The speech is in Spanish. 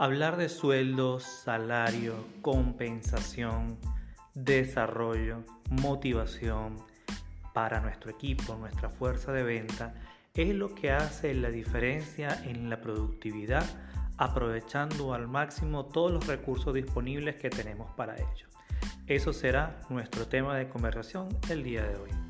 Hablar de sueldos, salario, compensación, desarrollo, motivación para nuestro equipo, nuestra fuerza de venta, es lo que hace la diferencia en la productividad, aprovechando al máximo todos los recursos disponibles que tenemos para ello. Eso será nuestro tema de conversación el día de hoy.